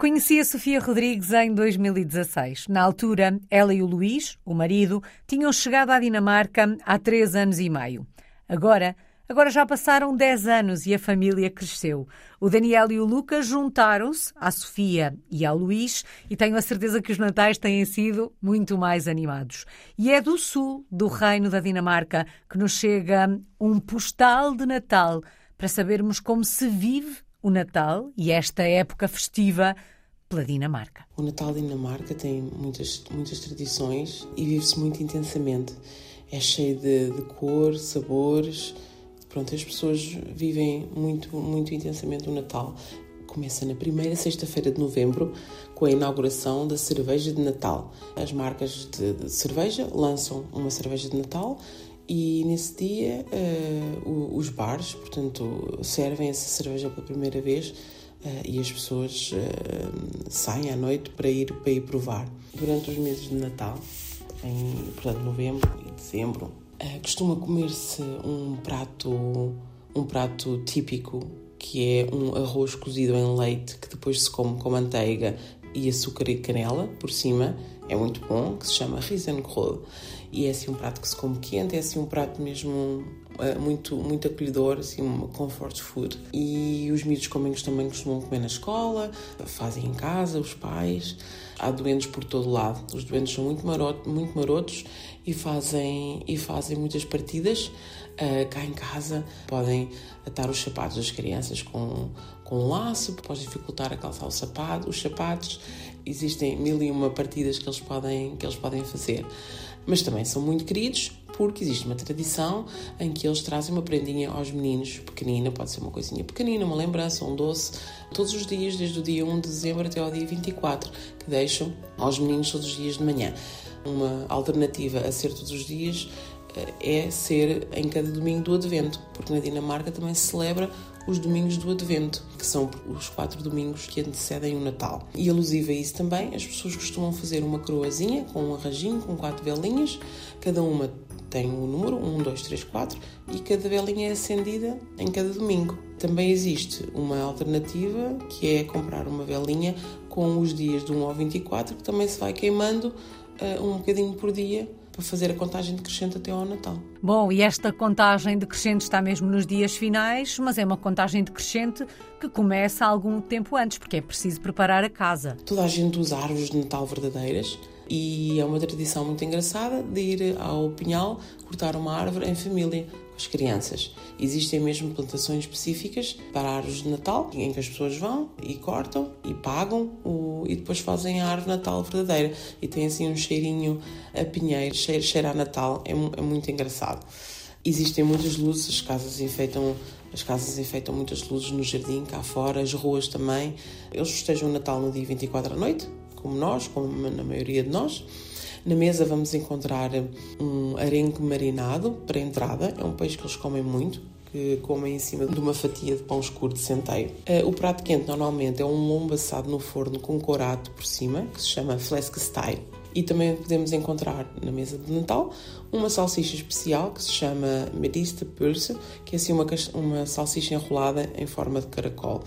Conheci a Sofia Rodrigues em 2016. Na altura, ela e o Luís, o marido, tinham chegado à Dinamarca há três anos e meio. Agora, agora já passaram dez anos e a família cresceu. O Daniel e o Lucas juntaram-se à Sofia e ao Luís e tenho a certeza que os natais têm sido muito mais animados. E é do sul do reino da Dinamarca que nos chega um postal de Natal para sabermos como se vive o Natal e esta época festiva pela Dinamarca. O Natal Dinamarca tem muitas, muitas tradições e vive-se muito intensamente. É cheio de, de cor, sabores. Pronto, as pessoas vivem muito, muito intensamente o Natal. Começa na primeira sexta-feira de novembro com a inauguração da cerveja de Natal. As marcas de, de cerveja lançam uma cerveja de Natal e nesse dia uh, os bares, portanto, servem essa cerveja pela primeira vez uh, e as pessoas uh, saem à noite para ir, para ir provar. Durante os meses de Natal, em portanto, novembro e dezembro, costuma comer-se um prato, um prato típico que é um arroz cozido em leite que depois se come com manteiga e açúcar e canela por cima. É muito bom, que se chama Riesenkohl e é assim um prato que se come quente, é assim um prato mesmo muito, muito acolhedor, assim um comfort food. E os miúdos comem também costumam comer na escola, fazem em casa, os pais. Há doentes por todo lado. Os doentes são muito, maroto, muito marotos e fazem, e fazem muitas partidas uh, cá em casa. Podem atar os sapatos das crianças com, com um laço, pode dificultar a calçar o sapato, os sapatos. Existem mil e uma partidas que eles podem, que eles podem fazer mas também são muito queridos porque existe uma tradição em que eles trazem uma prendinha aos meninos, pequenina, pode ser uma coisinha pequenina, uma lembrança, um doce, todos os dias, desde o dia 1 de dezembro até ao dia 24, que deixam aos meninos todos os dias de manhã. Uma alternativa a ser todos os dias eh, é ser em cada domingo do Advento, porque na Dinamarca também se celebra os domingos do Advento, que são os quatro domingos que antecedem o Natal. E alusiva a isso também, as pessoas costumam fazer uma coroazinha com um arrajinho, com quatro velinhas, cada uma tem o número 1, 2, 3, 4 e cada velinha é acendida em cada domingo. Também existe uma alternativa que é comprar uma velinha com os dias de 1 ao 24 que também se vai queimando uh, um bocadinho por dia para fazer a contagem decrescente até ao Natal. Bom, e esta contagem decrescente está mesmo nos dias finais, mas é uma contagem decrescente que começa algum tempo antes, porque é preciso preparar a casa. Toda a gente usa árvores de Natal verdadeiras e é uma tradição muito engraçada de ir ao Pinhal cortar uma árvore em família as crianças. Existem mesmo plantações específicas para árvores de Natal, em que as pessoas vão e cortam e pagam o, e depois fazem a árvore Natal verdadeira. E tem assim um cheirinho a pinheiro, cheiro a Natal, é, é muito engraçado. Existem muitas luzes, as casas enfeitam as casas enfeitam muitas luzes no jardim, cá fora, as ruas também. Eles festejam o Natal no dia 24 à noite, como nós, como na maioria de nós. Na mesa vamos encontrar um arenque marinado para entrada, é um peixe que eles comem muito, que comem em cima de uma fatia de pão escuro de centeio. Eh, o prato quente normalmente é um lombo assado no forno com corato por cima, que se chama Style. E também podemos encontrar na mesa de Natal uma salsicha especial que se chama Medista Pulse, que é assim uma, uma salsicha enrolada em forma de caracol,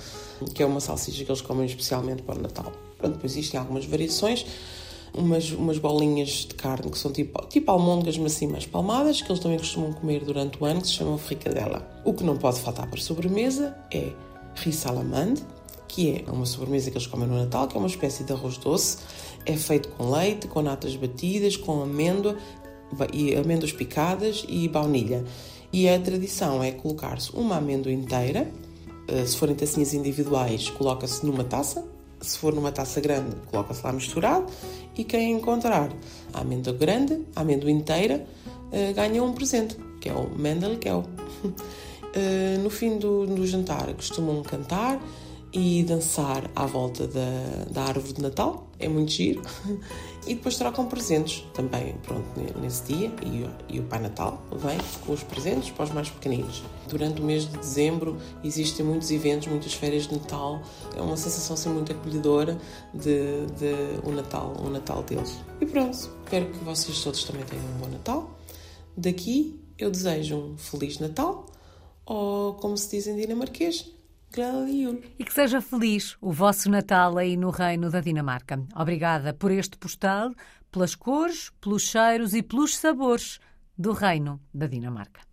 que é uma salsicha que eles comem especialmente para o Natal. Pronto, depois existem algumas variações, umas, umas bolinhas de carne que são tipo, tipo almôndegas, mas assim mais palmadas, que eles também costumam comer durante o ano, que se chamam fricadela. O que não pode faltar para sobremesa é rissalamande, que é uma sobremesa que eles comem no Natal, que é uma espécie de arroz doce. É feito com leite, com natas batidas, com amêndoa, e amêndoas picadas e baunilha. E a tradição é colocar-se uma amêndoa inteira, eh, se forem tacinhas individuais, coloca-se numa taça, se for numa taça grande, coloca-se lá misturado e quem encontrar a amêndoa grande, a amêndoa inteira, uh, ganha um presente, que é o Mendelkel. uh, no fim do, do jantar costumam cantar e dançar à volta da, da árvore de Natal, é muito giro. E depois trocam presentes também, pronto, nesse dia. E, e, o Pai Natal vem com os presentes para os mais pequeninos. Durante o mês de dezembro existem muitos eventos, muitas férias de Natal. É uma sensação assim, muito acolhedora de, de o Natal, o Natal deles. E pronto, espero que vocês todos também tenham um bom Natal. Daqui eu desejo um Feliz Natal, ou como se diz em dinamarquês, E que seja feliz o vosso Natal aí no Reino da Dinamarca. Obrigada por este postal, pelas cores, pelos cheiros e pelos sabores do Reino da Dinamarca.